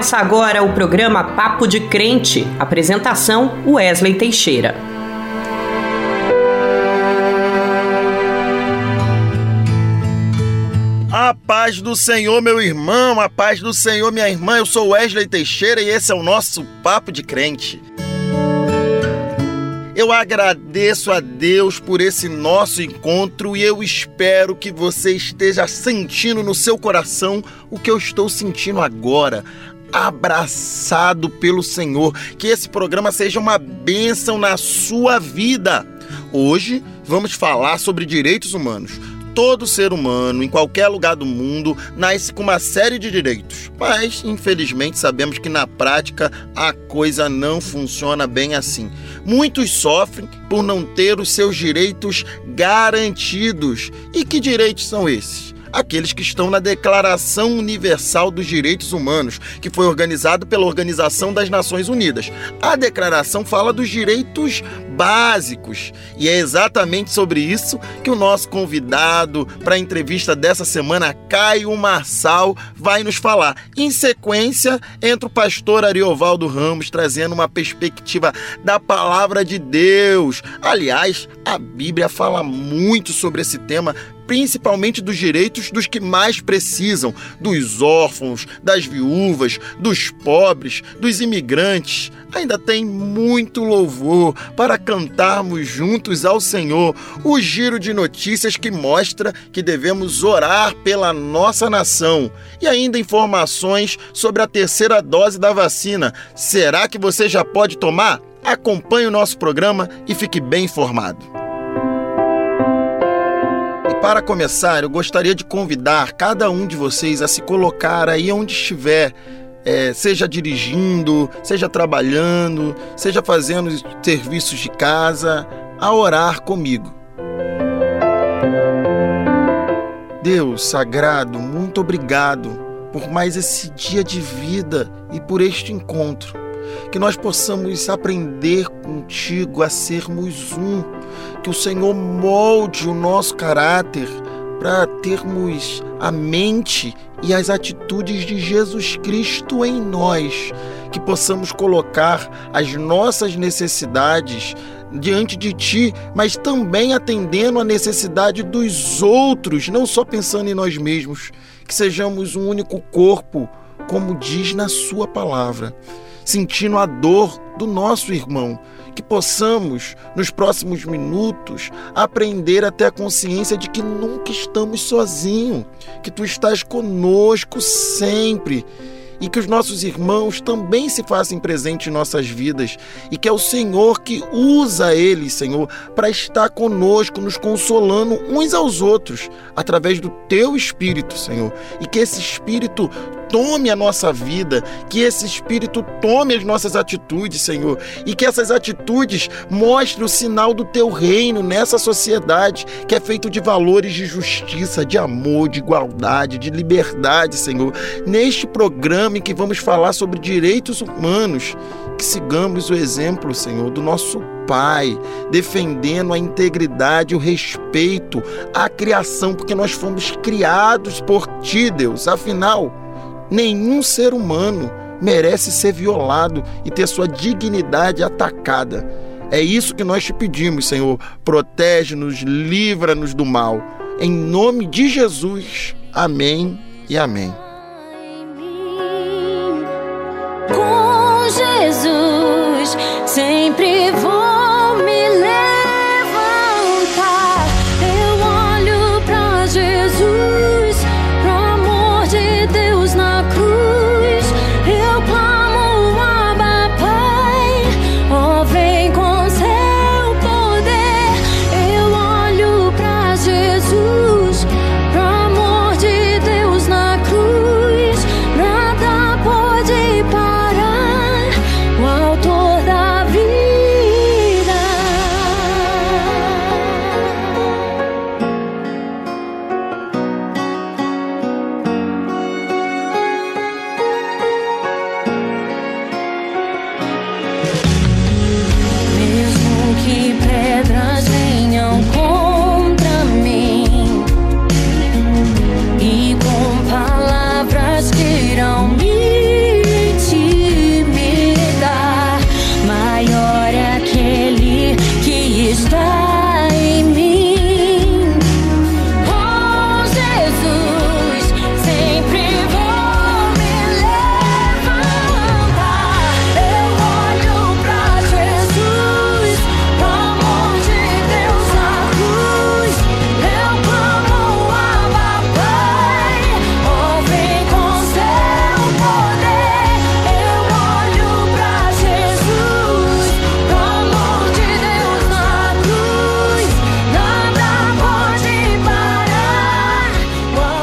Começa agora o programa Papo de Crente. Apresentação: Wesley Teixeira. A paz do Senhor, meu irmão, a paz do Senhor, minha irmã. Eu sou Wesley Teixeira e esse é o nosso Papo de Crente. Eu agradeço a Deus por esse nosso encontro e eu espero que você esteja sentindo no seu coração o que eu estou sentindo agora. Abraçado pelo Senhor, que esse programa seja uma bênção na sua vida. Hoje vamos falar sobre direitos humanos Todo ser humano, em qualquer lugar do mundo, nasce com uma série de direitos, mas infelizmente sabemos que na prática a coisa não funciona bem assim. Muitos sofrem por não ter os seus direitos garantidos. E que direitos são esses? Aqueles que estão na Declaração Universal dos Direitos Humanos, que foi organizado pela Organização das Nações Unidas. A declaração fala dos direitos básicos e é exatamente sobre isso que o nosso convidado para a entrevista dessa semana, Caio Marçal, vai nos falar. Em sequência, entra o pastor Ariovaldo Ramos trazendo uma perspectiva da palavra de Deus. Aliás, a Bíblia fala muito sobre esse tema principalmente dos direitos dos que mais precisam, dos órfãos, das viúvas, dos pobres, dos imigrantes. Ainda tem muito louvor para cantarmos juntos ao Senhor. O giro de notícias que mostra que devemos orar pela nossa nação. E ainda informações sobre a terceira dose da vacina. Será que você já pode tomar? Acompanhe o nosso programa e fique bem informado. Para começar, eu gostaria de convidar cada um de vocês a se colocar aí onde estiver, é, seja dirigindo, seja trabalhando, seja fazendo serviços de casa, a orar comigo. Deus sagrado, muito obrigado por mais esse dia de vida e por este encontro. Que nós possamos aprender contigo a sermos um que o Senhor molde o nosso caráter para termos a mente e as atitudes de Jesus Cristo em nós, que possamos colocar as nossas necessidades diante de Ti, mas também atendendo a necessidade dos outros, não só pensando em nós mesmos, que sejamos um único corpo, como diz na Sua palavra, sentindo a dor do nosso irmão. Que possamos, nos próximos minutos, aprender até a consciência de que nunca estamos sozinhos, que tu estás conosco sempre e que os nossos irmãos também se façam presentes em nossas vidas e que é o Senhor que usa eles, Senhor, para estar conosco, nos consolando uns aos outros através do teu Espírito, Senhor, e que esse Espírito tome a nossa vida, que esse Espírito tome as nossas atitudes, Senhor, e que essas atitudes mostrem o sinal do teu reino nessa sociedade que é feito de valores de justiça, de amor, de igualdade, de liberdade, Senhor. Neste programa em que vamos falar sobre direitos humanos, que sigamos o exemplo, Senhor, do nosso Pai, defendendo a integridade, o respeito à criação, porque nós fomos criados por Ti, Deus. Afinal, Nenhum ser humano merece ser violado e ter sua dignidade atacada. É isso que nós te pedimos, Senhor. Protege-nos, livra-nos do mal. Em nome de Jesus. Amém e amém.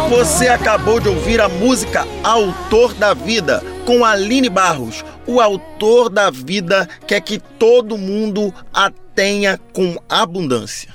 Você acabou de ouvir a música Autor da Vida com Aline Barros. O autor da vida quer que todo mundo a tenha com abundância.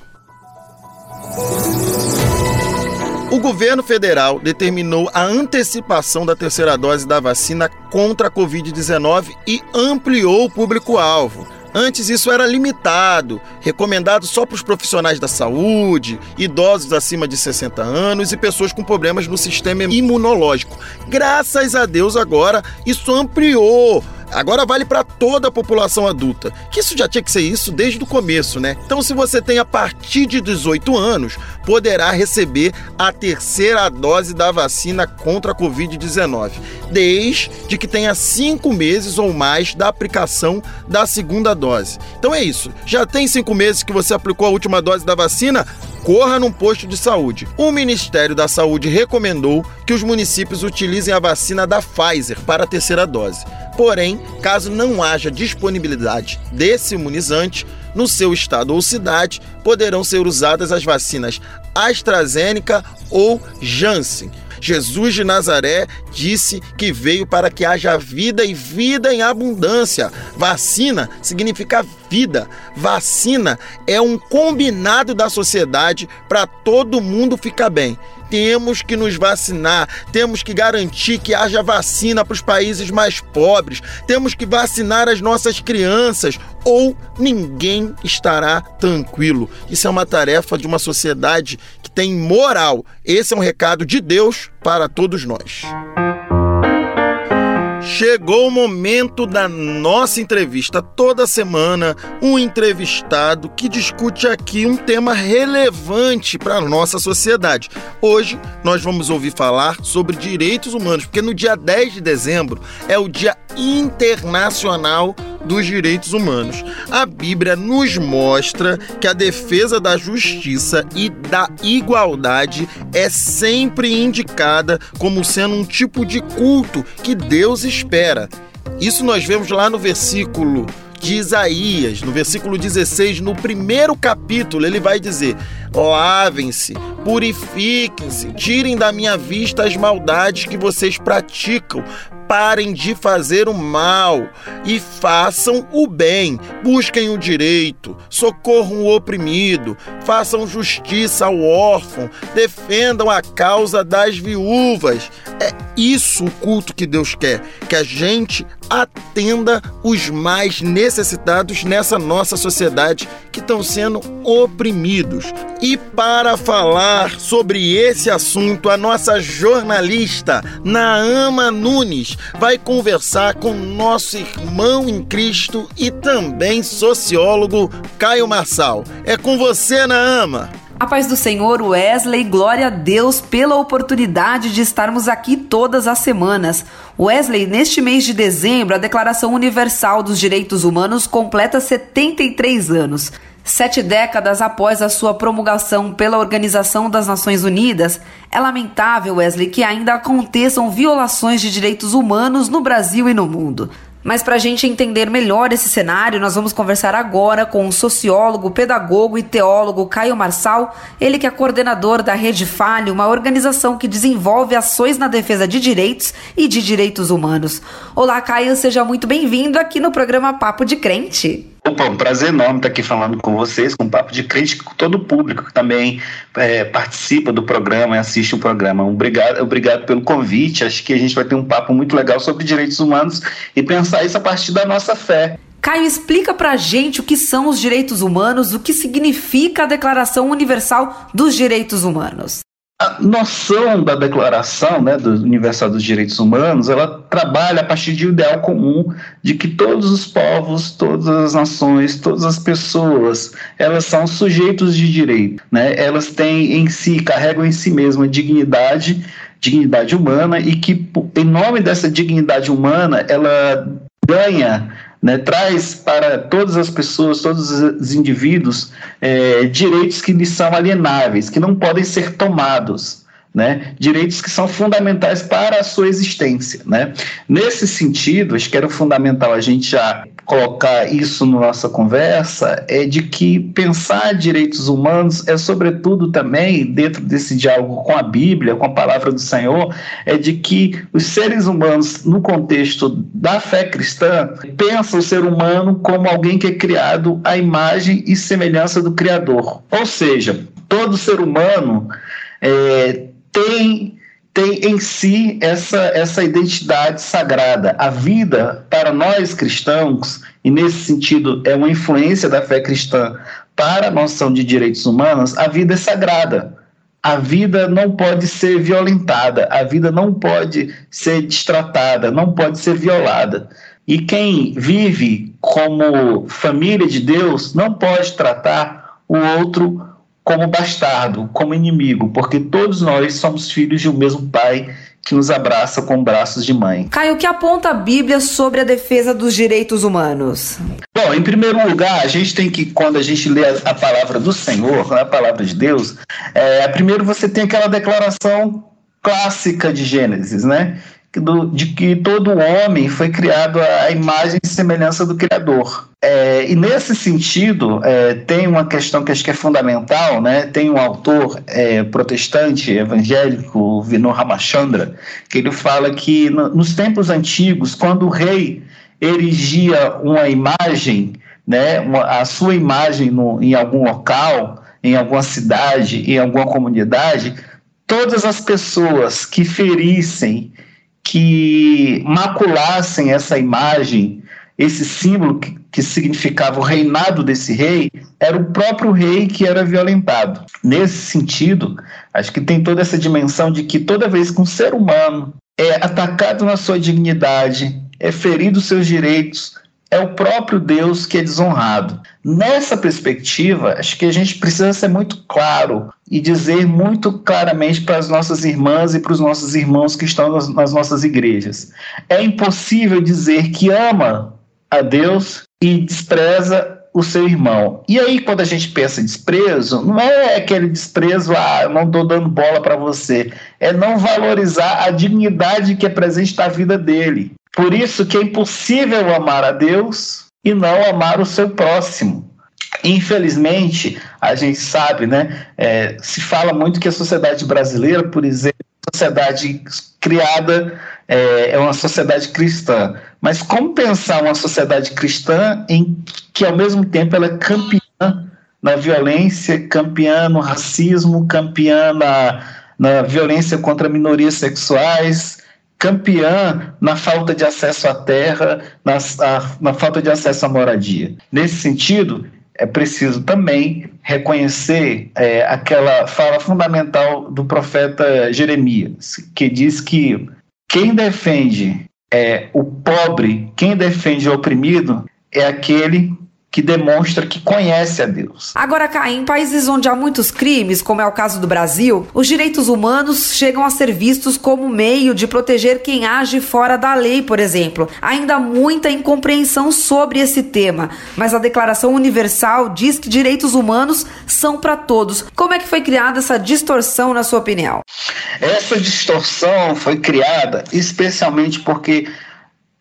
O governo federal determinou a antecipação da terceira dose da vacina contra a Covid-19 e ampliou o público-alvo. Antes isso era limitado, recomendado só para os profissionais da saúde, idosos acima de 60 anos e pessoas com problemas no sistema imunológico. Graças a Deus agora isso ampliou agora vale para toda a população adulta. Que isso já tinha que ser isso desde o começo, né? Então, se você tem a partir de 18 anos, poderá receber a terceira dose da vacina contra a Covid-19, desde que tenha cinco meses ou mais da aplicação da segunda dose. Então é isso. Já tem cinco meses que você aplicou a última dose da vacina? corra num posto de saúde. O Ministério da Saúde recomendou que os municípios utilizem a vacina da Pfizer para a terceira dose. Porém, caso não haja disponibilidade desse imunizante no seu estado ou cidade, poderão ser usadas as vacinas AstraZeneca ou Janssen. Jesus de Nazaré disse que veio para que haja vida e vida em abundância. Vacina significa vida. Vacina é um combinado da sociedade para todo mundo ficar bem temos que nos vacinar, temos que garantir que haja vacina para os países mais pobres, temos que vacinar as nossas crianças ou ninguém estará tranquilo. Isso é uma tarefa de uma sociedade que tem moral. Esse é um recado de Deus para todos nós. Chegou o momento da nossa entrevista. Toda semana, um entrevistado que discute aqui um tema relevante para a nossa sociedade. Hoje, nós vamos ouvir falar sobre direitos humanos, porque no dia 10 de dezembro é o Dia Internacional dos Direitos Humanos. A Bíblia nos mostra que a defesa da justiça e da igualdade é sempre indicada como sendo um tipo de culto que Deus espera. Isso nós vemos lá no versículo de Isaías, no versículo 16, no primeiro capítulo, ele vai dizer: Lavem-se, purifiquem-se, tirem da minha vista as maldades que vocês praticam, parem de fazer o mal e façam o bem. Busquem o direito, socorram o oprimido, façam justiça ao órfão, defendam a causa das viúvas. É isso o culto que Deus quer, que a gente atenda os mais necessitados nessa nossa sociedade que estão sendo oprimidos. E para falar sobre esse assunto, a nossa jornalista Naama Nunes vai conversar com nosso irmão em Cristo e também sociólogo Caio Marçal. É com você, Naama. A paz do Senhor, Wesley, glória a Deus pela oportunidade de estarmos aqui todas as semanas. Wesley, neste mês de dezembro, a Declaração Universal dos Direitos Humanos completa 73 anos. Sete décadas após a sua promulgação pela Organização das Nações Unidas, é lamentável, Wesley, que ainda aconteçam violações de direitos humanos no Brasil e no mundo. Mas para a gente entender melhor esse cenário, nós vamos conversar agora com o sociólogo, pedagogo e teólogo Caio Marçal, ele que é coordenador da Rede Fale, uma organização que desenvolve ações na defesa de direitos e de direitos humanos. Olá, Caio, seja muito bem-vindo aqui no programa Papo de Crente. Opa, um prazer enorme estar aqui falando com vocês, com o Papo de Crente, com todo o público que também é, participa do programa e assiste o programa. Obrigado, obrigado pelo convite. Acho que a gente vai ter um papo muito legal sobre direitos humanos e pensar isso a partir da nossa fé. Caio, explica pra gente o que são os direitos humanos, o que significa a Declaração Universal dos Direitos Humanos a noção da Declaração né, do Universal dos Direitos Humanos, ela trabalha a partir de um ideal comum de que todos os povos, todas as nações, todas as pessoas, elas são sujeitos de direito, né? Elas têm em si, carregam em si mesma dignidade, dignidade humana e que em nome dessa dignidade humana, ela ganha né, traz para todas as pessoas, todos os indivíduos, é, direitos que lhes são alienáveis, que não podem ser tomados. Né? Direitos que são fundamentais para a sua existência, né? Nesse sentido, acho que era fundamental a gente já colocar isso na nossa conversa, é de que pensar direitos humanos é sobretudo também dentro desse diálogo com a Bíblia, com a palavra do Senhor, é de que os seres humanos no contexto da fé cristã pensam o ser humano como alguém que é criado à imagem e semelhança do Criador. Ou seja, todo ser humano é, tem tem em si essa, essa identidade sagrada. A vida, para nós cristãos, e nesse sentido é uma influência da fé cristã para a noção de direitos humanos, a vida é sagrada. A vida não pode ser violentada, a vida não pode ser destratada, não pode ser violada. E quem vive como família de Deus não pode tratar o outro como bastardo, como inimigo, porque todos nós somos filhos de um mesmo pai que nos abraça com braços de mãe. Caio, o que aponta a Bíblia sobre a defesa dos direitos humanos? Bom, em primeiro lugar, a gente tem que, quando a gente lê a palavra do Senhor, a palavra de Deus, é, primeiro você tem aquela declaração clássica de Gênesis, né? Do, de que todo homem foi criado à imagem e semelhança do Criador. É, e nesse sentido, é, tem uma questão que acho que é fundamental, né? tem um autor é, protestante, evangélico, Vinod Ramachandra, que ele fala que no, nos tempos antigos, quando o rei erigia uma imagem, né, uma, a sua imagem no, em algum local, em alguma cidade, em alguma comunidade, todas as pessoas que ferissem que maculassem essa imagem, esse símbolo que, que significava o reinado desse rei, era o próprio rei que era violentado. Nesse sentido, acho que tem toda essa dimensão de que toda vez que um ser humano é atacado na sua dignidade, é ferido seus direitos, é o próprio Deus que é desonrado. Nessa perspectiva, acho que a gente precisa ser muito claro e dizer muito claramente para as nossas irmãs e para os nossos irmãos que estão nas, nossas igrejas. É impossível dizer que ama a Deus e despreza o seu irmão. E aí, quando a gente pensa em desprezo, não é aquele desprezo, ah, não estou dando bola para você. É não valorizar a dignidade que é presente na vida dele. Por isso que é impossível amar a Deus e não amar o seu próximo. Infelizmente, a gente sabe, né? É, se fala muito que a sociedade brasileira, por exemplo, sociedade criada é, é, uma sociedade cristã. Mas como pensar uma sociedade cristã em que ao mesmo tempo ela é campeã na violência, campeã no racismo, campeã na, na violência contra minorias sexuais, campeã na falta de acesso à terra, na, a, na falta de acesso à moradia. Nesse sentido, é preciso também reconhecer é, aquela fala fundamental do profeta Jeremias, que diz que quem defende é, o pobre, quem defende o oprimido, é aquele que demonstra que conhece a Deus. Agora, cá, em países onde há muitos crimes, como é o caso do Brasil, os direitos humanos chegam a ser vistos como meio de proteger quem age fora da lei, por exemplo. Ainda há muita incompreensão sobre esse tema, mas a Declaração Universal diz que direitos humanos são para todos. Como é que foi criada essa distorção, na sua opinião? Essa distorção foi criada especialmente porque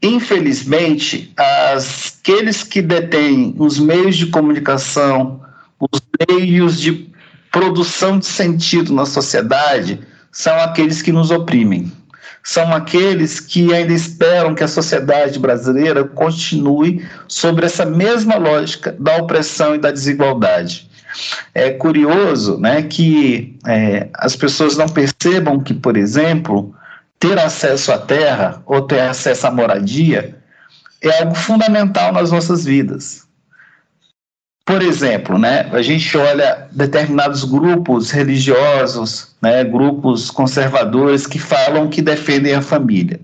Infelizmente, as, aqueles que detêm os meios de comunicação, os meios de produção de sentido na sociedade, são aqueles que nos oprimem. São aqueles que ainda esperam que a sociedade brasileira continue sobre essa mesma lógica da opressão e da desigualdade. É curioso né, que é, as pessoas não percebam que, por exemplo, ter acesso à terra ou ter acesso à moradia é algo fundamental nas nossas vidas. Por exemplo, né, a gente olha determinados grupos religiosos, né, grupos conservadores que falam que defendem a família.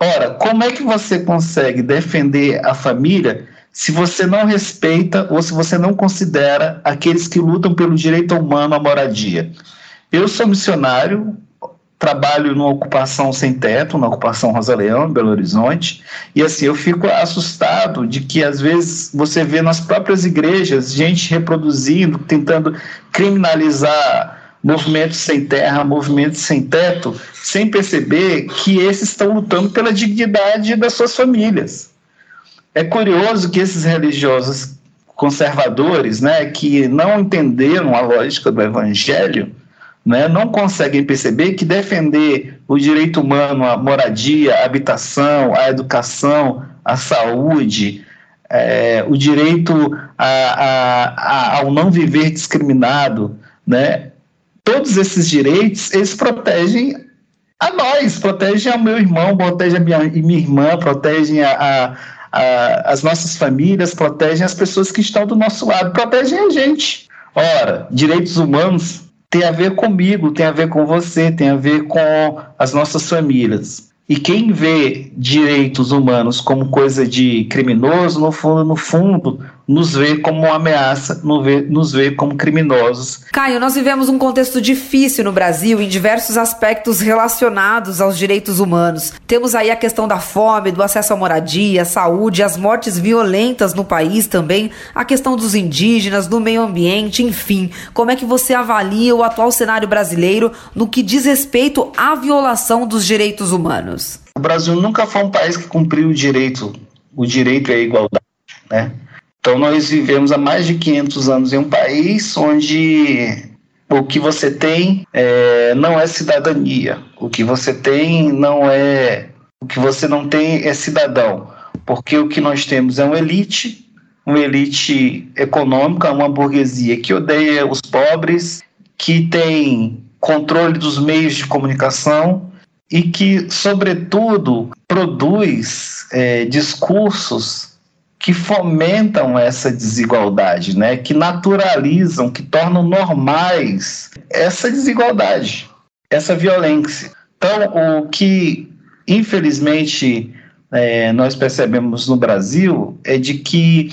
Ora, como é que você consegue defender a família se você não respeita ou se você não considera aqueles que lutam pelo direito humano à moradia? Eu sou missionário, trabalho numa ocupação sem teto, na ocupação Rosa Leão, em Belo Horizonte, e assim, eu fico assustado de que às vezes você vê nas próprias igrejas gente reproduzindo, tentando criminalizar movimentos sem terra, movimentos sem teto, sem perceber que esses estão lutando pela dignidade das suas famílias. É curioso que esses religiosos conservadores, né, que não entenderam a lógica do evangelho, né, não conseguem perceber que defender o direito humano à moradia, à habitação, à educação, à saúde, é, o direito a, a, a, ao não viver discriminado, né, todos esses direitos, eles protegem a nós, protegem ao meu irmão, protegem a minha, minha irmã, protegem a, as nossas famílias, protegem as pessoas que estão do nosso lado, protegem a gente. Ora, direitos humanos tem a ver comigo, tem a ver com você, tem a ver com as nossas famílias. E quem vê direitos humanos como coisa de criminoso, no fundo, no fundo, nos vê como uma ameaça, nos vê como criminosos. Caio, nós vivemos um contexto difícil no Brasil em diversos aspectos relacionados aos direitos humanos. Temos aí a questão da fome, do acesso à moradia, à saúde, as mortes violentas no país também, a questão dos indígenas, do meio ambiente, enfim. Como é que você avalia o atual cenário brasileiro no que diz respeito à violação dos direitos humanos? O Brasil nunca foi um país que cumpriu o direito, o direito à igualdade, né? Então, nós vivemos há mais de 500 anos em um país onde o que você tem é, não é cidadania, o que você tem não é. O que você não tem é cidadão, porque o que nós temos é uma elite, uma elite econômica, uma burguesia que odeia os pobres, que tem controle dos meios de comunicação e que, sobretudo, produz é, discursos que fomentam essa desigualdade, né? que naturalizam, que tornam normais essa desigualdade, essa violência. Então, o que, infelizmente, é, nós percebemos no Brasil é de que,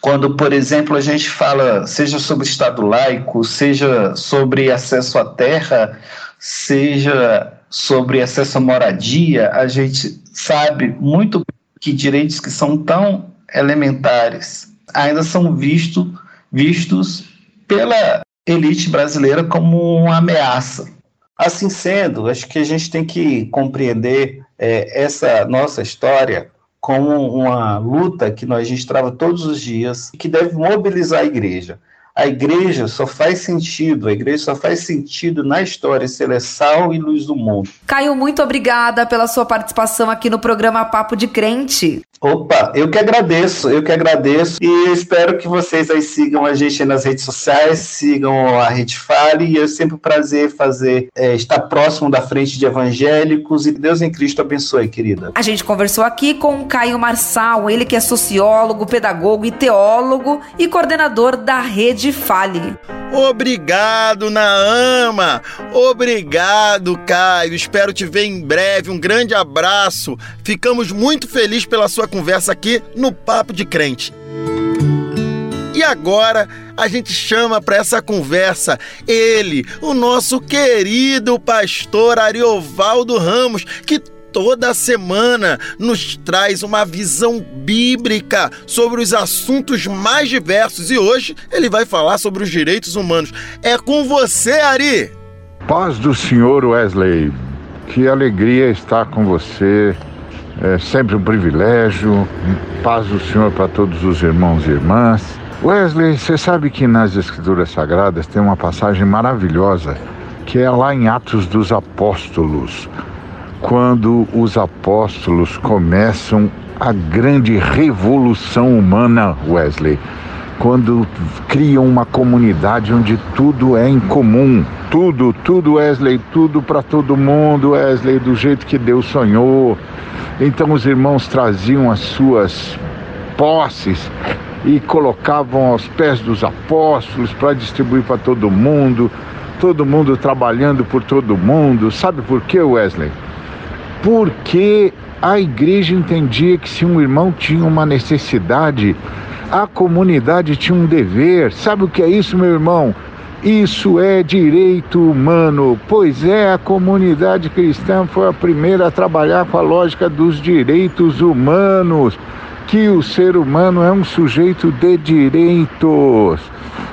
quando, por exemplo, a gente fala, seja sobre Estado laico, seja sobre acesso à terra, seja sobre acesso à moradia, a gente sabe muito que direitos que são tão elementares ainda são visto, vistos pela elite brasileira como uma ameaça. Assim sendo, acho que a gente tem que compreender é, essa nossa história como uma luta que nós, a gente trava todos os dias e que deve mobilizar a igreja. A igreja só faz sentido, a igreja só faz sentido na história ser é sal e luz do mundo. Caio, muito obrigada pela sua participação aqui no programa Papo de Crente. Opa, eu que agradeço, eu que agradeço e espero que vocês aí sigam a gente nas redes sociais, sigam a Rede Fale e é sempre um prazer fazer, é, estar próximo da frente de evangélicos e Deus em Cristo abençoe, querida. A gente conversou aqui com o Caio Marçal, ele que é sociólogo, pedagogo e teólogo e coordenador da Rede Fale. Obrigado, Naama! Obrigado, Caio! Espero te ver em breve. Um grande abraço. Ficamos muito felizes pela sua conversa aqui no Papo de Crente. E agora a gente chama para essa conversa ele, o nosso querido pastor Ariovaldo Ramos, que toda semana nos traz uma visão bíblica sobre os assuntos mais diversos e hoje ele vai falar sobre os direitos humanos. É com você, Ari! Paz do Senhor Wesley, que alegria estar com você. É sempre um privilégio. Paz do Senhor para todos os irmãos e irmãs. Wesley, você sabe que nas Escrituras Sagradas tem uma passagem maravilhosa que é lá em Atos dos Apóstolos quando os apóstolos começam a grande revolução humana, Wesley. Quando criam uma comunidade onde tudo é em comum. Tudo, tudo, Wesley, tudo para todo mundo, Wesley, do jeito que Deus sonhou. Então os irmãos traziam as suas posses e colocavam aos pés dos apóstolos para distribuir para todo mundo, todo mundo trabalhando por todo mundo. Sabe por quê, Wesley? Porque a igreja entendia que se um irmão tinha uma necessidade, a comunidade tinha um dever. Sabe o que é isso, meu irmão? Isso é direito humano, pois é, a comunidade cristã foi a primeira a trabalhar com a lógica dos direitos humanos, que o ser humano é um sujeito de direitos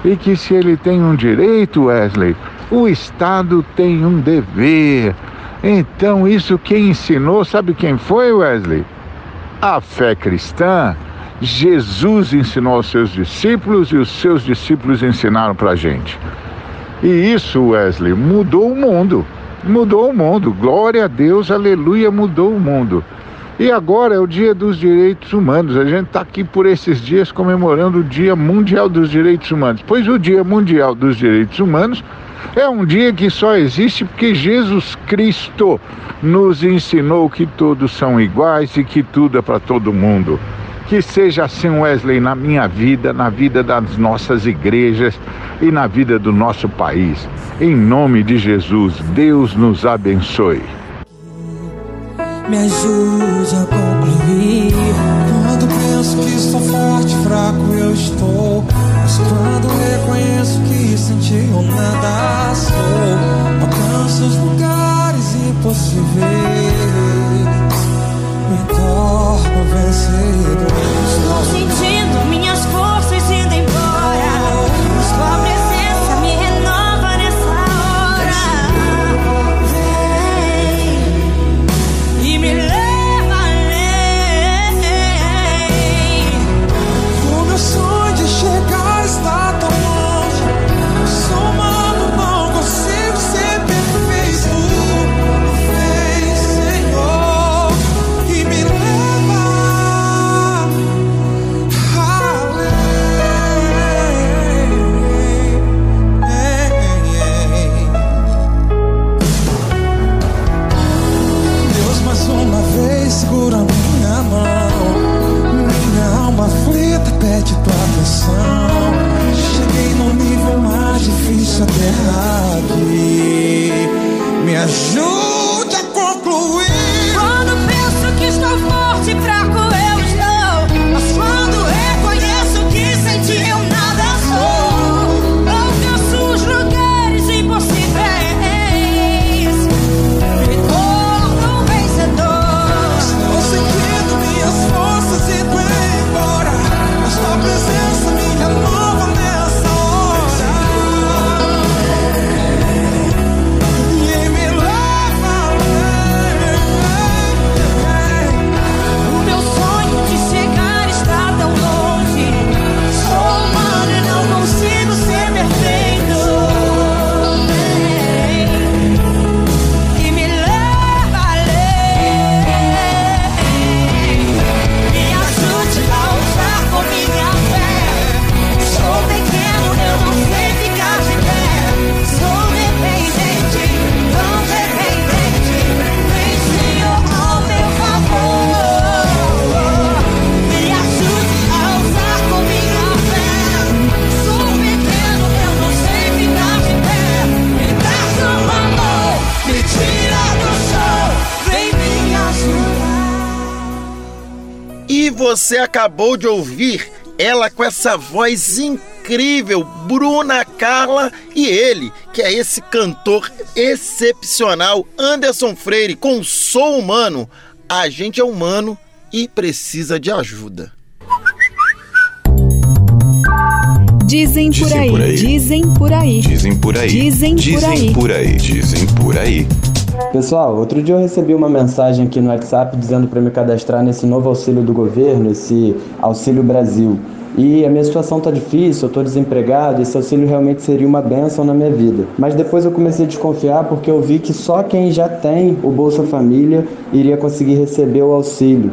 e que se ele tem um direito, Wesley, O Estado tem um dever. Então, isso quem ensinou, sabe quem foi, Wesley? A fé cristã. Jesus ensinou aos seus discípulos e os seus discípulos ensinaram para a gente. E isso, Wesley, mudou o mundo. Mudou o mundo. Glória a Deus, aleluia, mudou o mundo. E agora é o Dia dos Direitos Humanos. A gente está aqui por esses dias comemorando o Dia Mundial dos Direitos Humanos. Pois o Dia Mundial dos Direitos Humanos é um dia que só existe porque Jesus Cristo nos ensinou que todos são iguais e que tudo é para todo mundo. Que seja assim, Wesley, na minha vida, na vida das nossas igrejas e na vida do nosso país. Em nome de Jesus, Deus nos abençoe me ajude a concluir. Quando penso que estou forte, fraco eu estou. Mas quando reconheço que senti ou nada sou, alcanço os lugares impossíveis. Me torno vencedor. Estou sentindo minhas forças você acabou de ouvir ela com essa voz incrível, Bruna Carla, e ele, que é esse cantor excepcional, Anderson Freire, com Sou Humano. A gente é humano e precisa de ajuda. Dizem por aí, dizem por aí. Dizem por aí. Dizem por aí. Dizem por aí. Dizem por aí. Pessoal, outro dia eu recebi uma mensagem aqui no WhatsApp dizendo para me cadastrar nesse novo auxílio do governo, esse Auxílio Brasil. E a minha situação tá difícil, eu tô desempregado, esse auxílio realmente seria uma benção na minha vida. Mas depois eu comecei a desconfiar porque eu vi que só quem já tem o Bolsa Família iria conseguir receber o auxílio.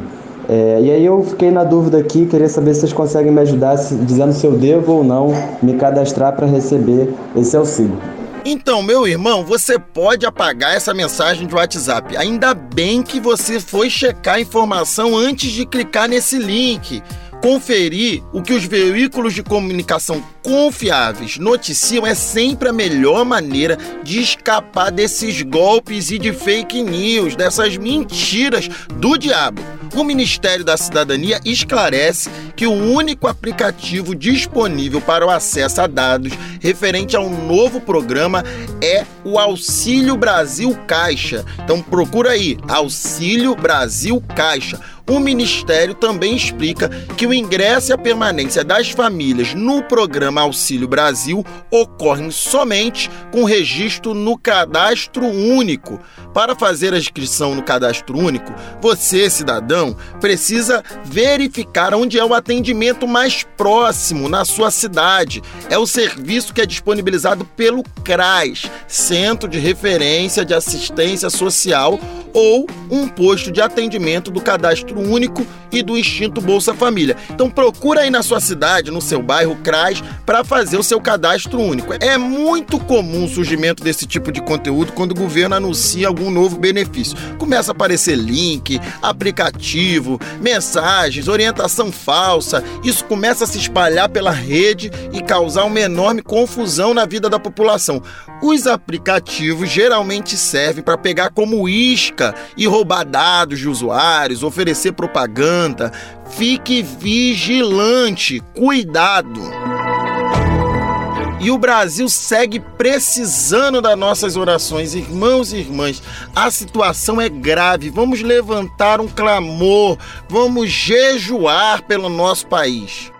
É, e aí eu fiquei na dúvida aqui, queria saber se vocês conseguem me ajudar se- dizendo se eu devo ou não me cadastrar para receber esse auxílio. Então, meu irmão, você pode apagar essa mensagem de WhatsApp. Ainda bem que você foi checar a informação antes de clicar nesse link. Conferir o que os veículos de comunicação confiáveis noticiam é sempre a melhor maneira de escapar desses golpes e de fake news, dessas mentiras do diabo. O Ministério da Cidadania esclarece que o único aplicativo disponível para o acesso a dados referente ao novo programa é o Auxílio Brasil Caixa. Então procura aí, Auxílio Brasil Caixa. O Ministério também explica que o ingresso e a permanência das famílias no programa Auxílio Brasil ocorrem somente com registro no cadastro único. Para fazer a inscrição no cadastro único, você, cidadão, precisa verificar onde é o atendimento mais próximo na sua cidade. É o serviço que é disponibilizado pelo CRAS, Centro de Referência de Assistência Social, ou um posto de atendimento do cadastro único e do extinto Bolsa Família. Então procura aí na sua cidade, no seu bairro CRAS, para fazer o seu cadastro único. É muito comum o surgimento desse tipo de conteúdo quando o governo anuncia algum novo benefício. Começa a aparecer link, aplicativo, mensagens, orientação falsa. Isso começa a se espalhar pela rede e causar uma enorme confusão na vida da população. Os aplicativos geralmente servem para pegar como isca e roubar dados de usuários, oferecer propaganda. Fique vigilante, cuidado. E o Brasil segue precisando das nossas orações, irmãos e irmãs. A situação é grave. Vamos levantar um clamor, vamos jejuar pelo nosso país.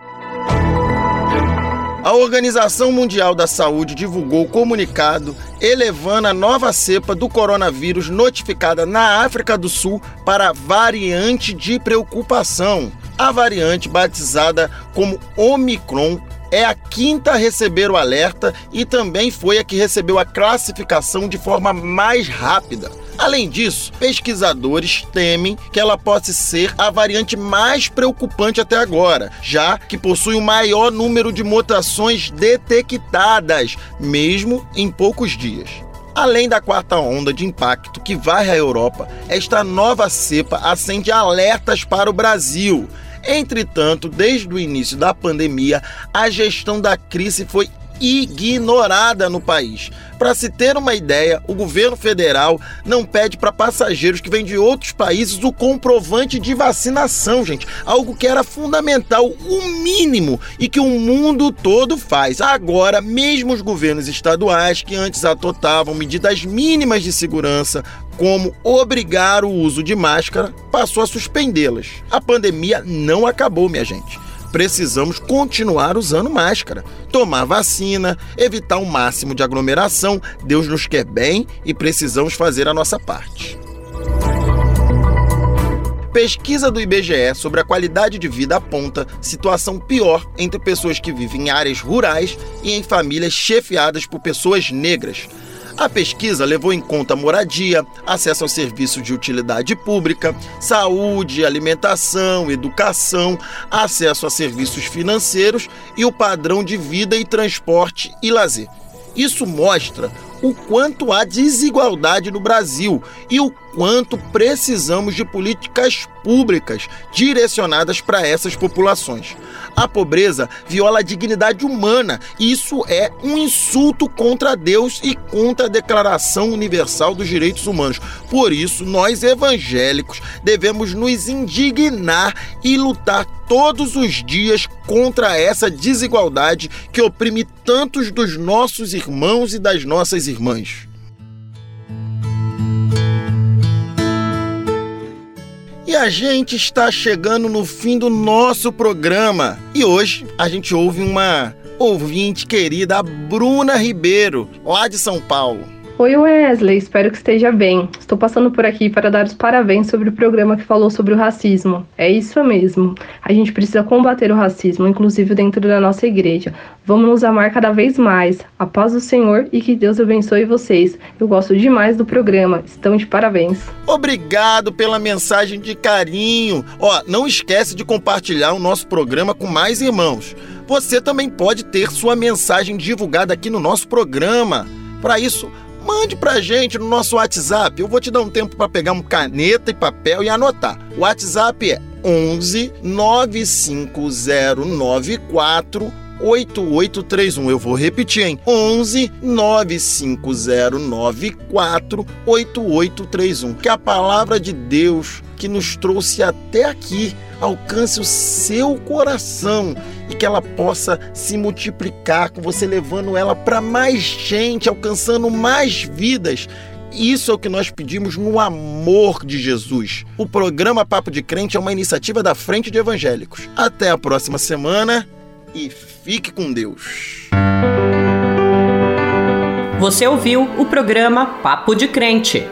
A Organização Mundial da Saúde divulgou o comunicado elevando a nova cepa do coronavírus notificada na África do Sul para variante de preocupação. A variante batizada como Omicron é a quinta a receber o alerta e também foi a que recebeu a classificação de forma mais rápida. Além disso, pesquisadores temem que ela possa ser a variante mais preocupante até agora, já que possui o maior número de mutações detectadas, mesmo em poucos dias. Além da quarta onda de impacto que varre a Europa, esta nova cepa acende alertas para o Brasil. Entretanto, desde o início da pandemia, a gestão da crise foi ignorada no país. Para se ter uma ideia, o governo federal não pede para passageiros que vêm de outros países o comprovante de vacinação, gente. Algo que era fundamental, o mínimo, e que o mundo todo faz. Agora, mesmo os governos estaduais, que antes adotavam medidas mínimas de segurança, como obrigar o uso de máscara, passou a suspendê-las. A pandemia não acabou, minha gente precisamos continuar usando máscara, tomar vacina, evitar o máximo de aglomeração. Deus nos quer bem e precisamos fazer a nossa parte. Pesquisa do IBGE sobre a qualidade de vida aponta situação pior entre pessoas que vivem em áreas rurais e em famílias chefiadas por pessoas negras. A pesquisa levou em conta moradia, acesso aos serviços de utilidade pública, saúde, alimentação, educação, acesso a serviços financeiros e o padrão de vida e transporte e lazer. Isso mostra o quanto há desigualdade no Brasil e o quanto precisamos de políticas públicas direcionadas para essas populações. A pobreza viola a dignidade humana e isso é um insulto contra Deus e contra a Declaração Universal dos Direitos Humanos. Por isso, nós evangélicos devemos nos indignar e lutar todos os dias contra essa desigualdade que oprime tantos dos nossos irmãos e das nossas irmãs. E a gente está chegando no fim do nosso programa. E hoje a gente ouve uma ouvinte querida, a Bruna Ribeiro, lá de São Paulo. Oi Wesley, espero que esteja bem. Estou passando por aqui para dar os parabéns sobre o programa que falou sobre o racismo. É isso mesmo. A gente precisa combater o racismo, inclusive dentro da nossa igreja. Vamos nos amar cada vez mais. A paz do Senhor e que Deus abençoe vocês. Eu gosto demais do programa. Estão de parabéns. Obrigado pela mensagem de carinho. Ó, não esquece de compartilhar o nosso programa com mais irmãos. Você também pode ter sua mensagem divulgada aqui no nosso programa. Para isso, mande pra gente no nosso WhatsApp. Eu vou te dar um tempo para pegar uma caneta e papel e anotar. O WhatsApp é 11 95094 8831. Eu vou repetir, hein? 11 95094 8831. Que a palavra de Deus que nos trouxe até aqui alcance o seu coração e que ela possa se multiplicar com você levando ela para mais gente, alcançando mais vidas. Isso é o que nós pedimos no amor de Jesus. O programa Papo de Crente é uma iniciativa da Frente de Evangélicos. Até a próxima semana e fique com Deus. Você ouviu o programa Papo de Crente.